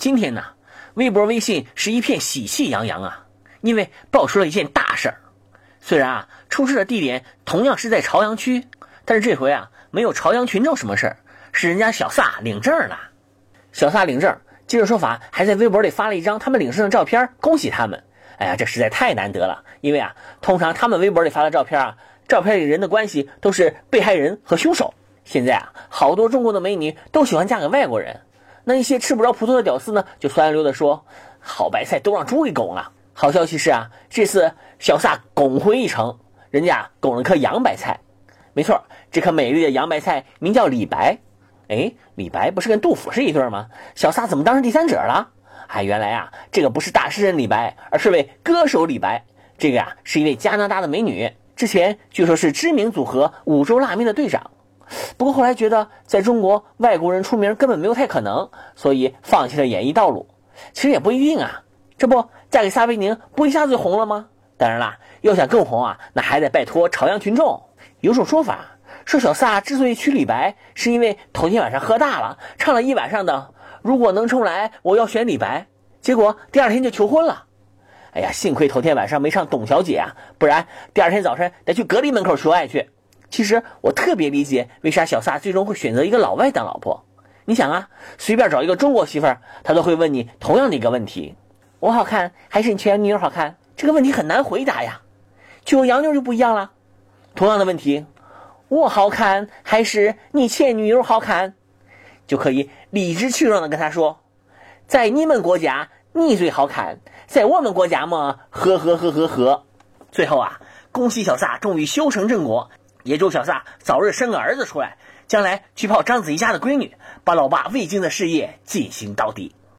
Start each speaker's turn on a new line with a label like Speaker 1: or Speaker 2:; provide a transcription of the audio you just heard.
Speaker 1: 今天呢，微博、微信是一片喜气洋洋啊，因为爆出了一件大事儿。虽然啊，出事的地点同样是在朝阳区，但是这回啊，没有朝阳群众什么事儿，是人家小撒领证了。小撒领证，接着说法还在微博里发了一张他们领证的照片，恭喜他们。哎呀，这实在太难得了，因为啊，通常他们微博里发的照片啊，照片里人的关系都是被害人和凶手。现在啊，好多中国的美女都喜欢嫁给外国人，那一些吃不着葡萄的屌丝呢，就酸溜溜的说：“好白菜都让猪给拱了。”好消息是啊，这次小撒拱回一城，人家拱了颗洋白菜。没错，这颗美丽的洋白菜名叫李白。哎，李白不是跟杜甫是一对吗？小撒怎么当上第三者了？哎，原来啊，这个不是大诗人李白，而是位歌手李白。这个呀，是一位加拿大的美女，之前据说是知名组合五洲辣妹的队长。不过后来觉得在中国外国人出名根本没有太可能，所以放弃了演艺道路。其实也不一定啊，这不嫁给撒贝宁不一下子就红了吗？当然啦，要想更红啊，那还得拜托朝阳群众。有种说法说小撒之所以娶李白，是因为头天晚上喝大了，唱了一晚上的“如果能重来，我要选李白”，结果第二天就求婚了。哎呀，幸亏头天晚上没唱董小姐啊，不然第二天早晨得去隔离门口求爱去。其实我特别理解为啥小撒最终会选择一个老外当老婆。你想啊，随便找一个中国媳妇儿，他都会问你同样的一个问题：我好看还是你前女友好看？这个问题很难回答呀。娶我洋妞就不一样了，同样的问题，我好看还是你前女友好看？就可以理直气壮的跟他说，在你们国家你最好看，在我们国家嘛，呵呵呵呵呵。最后啊，恭喜小撒终于修成正果。也祝小撒早日生个儿子出来，将来去泡章子怡家的闺女，把老爸未经的事业进行到底。